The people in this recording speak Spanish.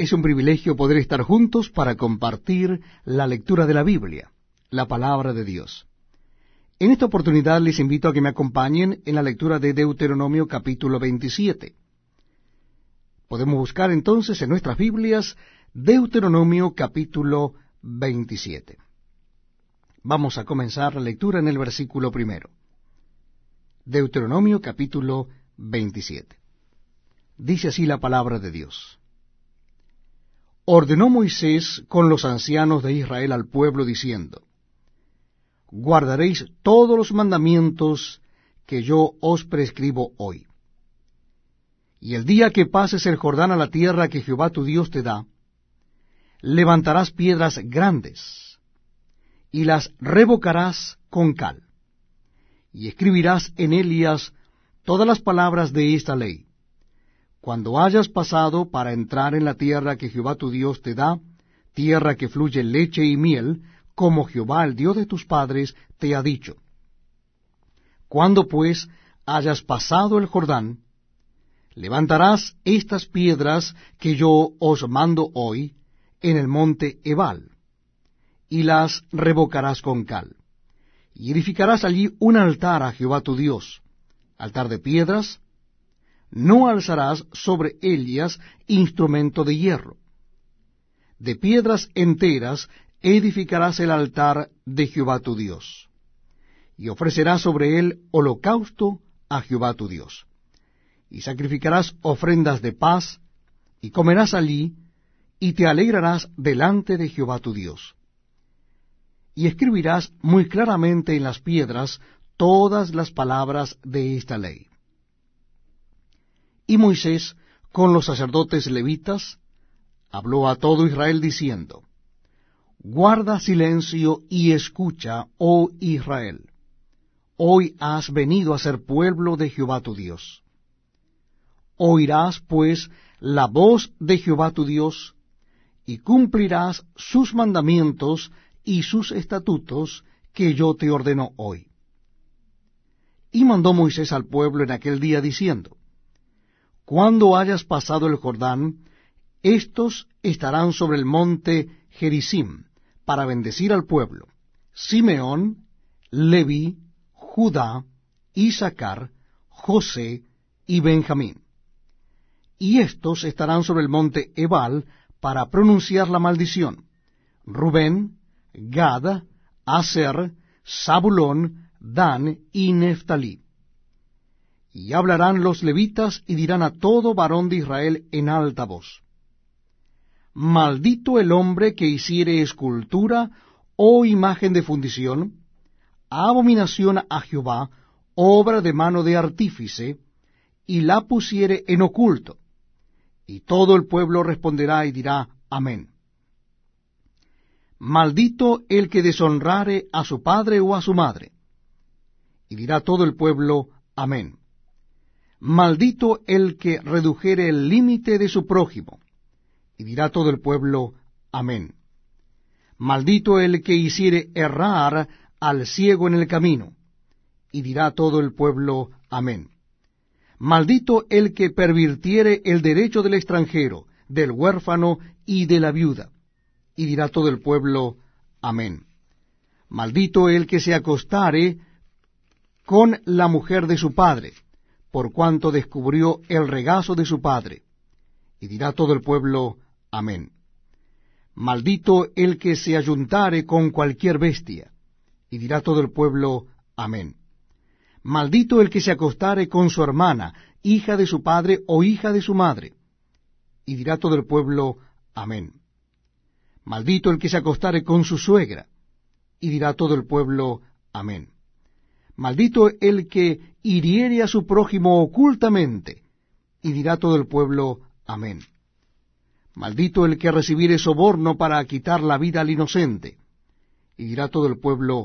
Es un privilegio poder estar juntos para compartir la lectura de la Biblia, la palabra de Dios. En esta oportunidad les invito a que me acompañen en la lectura de Deuteronomio capítulo 27. Podemos buscar entonces en nuestras Biblias Deuteronomio capítulo 27. Vamos a comenzar la lectura en el versículo primero. Deuteronomio capítulo 27. Dice así la palabra de Dios ordenó Moisés con los ancianos de Israel al pueblo, diciendo, Guardaréis todos los mandamientos que yo os prescribo hoy. Y el día que pases el Jordán a la tierra que Jehová tu Dios te da, levantarás piedras grandes, y las revocarás con cal, y escribirás en ellas todas las palabras de esta ley cuando hayas pasado para entrar en la tierra que Jehová tu Dios te da, tierra que fluye leche y miel, como Jehová el Dios de tus padres te ha dicho. Cuando pues hayas pasado el Jordán, levantarás estas piedras que yo os mando hoy en el monte Ebal, y las revocarás con cal, y edificarás allí un altar a Jehová tu Dios, altar de piedras, no alzarás sobre ellas instrumento de hierro. De piedras enteras edificarás el altar de Jehová tu Dios, y ofrecerás sobre él holocausto a Jehová tu Dios. Y sacrificarás ofrendas de paz, y comerás allí, y te alegrarás delante de Jehová tu Dios. Y escribirás muy claramente en las piedras todas las palabras de esta ley y Moisés, con los sacerdotes levitas, habló a todo Israel diciendo, Guarda silencio y escucha, oh Israel. Hoy has venido a ser pueblo de Jehová tu Dios. Oirás, pues, la voz de Jehová tu Dios, y cumplirás sus mandamientos y sus estatutos que yo te ordeno hoy. Y mandó Moisés al pueblo en aquel día diciendo, cuando hayas pasado el Jordán, éstos estarán sobre el monte Gerizim, para bendecir al pueblo. Simeón, Leví, Judá, Isaacar, José y Benjamín. Y éstos estarán sobre el monte Ebal para pronunciar la maldición. Rubén, Gad, Aser, Zabulón, Dan y Neftalí. Y hablarán los levitas y dirán a todo varón de Israel en alta voz, Maldito el hombre que hiciere escultura o imagen de fundición, abominación a Jehová, obra de mano de artífice, y la pusiere en oculto. Y todo el pueblo responderá y dirá, Amén. Maldito el que deshonrare a su padre o a su madre. Y dirá todo el pueblo, Amén. Maldito el que redujere el límite de su prójimo. Y dirá todo el pueblo, Amén. Maldito el que hiciere errar al ciego en el camino. Y dirá todo el pueblo, Amén. Maldito el que pervirtiere el derecho del extranjero, del huérfano y de la viuda. Y dirá todo el pueblo, Amén. Maldito el que se acostare con la mujer de su padre por cuanto descubrió el regazo de su padre. Y dirá todo el pueblo, Amén. Maldito el que se ayuntare con cualquier bestia. Y dirá todo el pueblo, Amén. Maldito el que se acostare con su hermana, hija de su padre o hija de su madre. Y dirá todo el pueblo, Amén. Maldito el que se acostare con su suegra. Y dirá todo el pueblo, Amén. Maldito el que hiriere a su prójimo ocultamente. Y dirá todo el pueblo, Amén. Maldito el que recibiere soborno para quitar la vida al inocente. Y dirá todo el pueblo,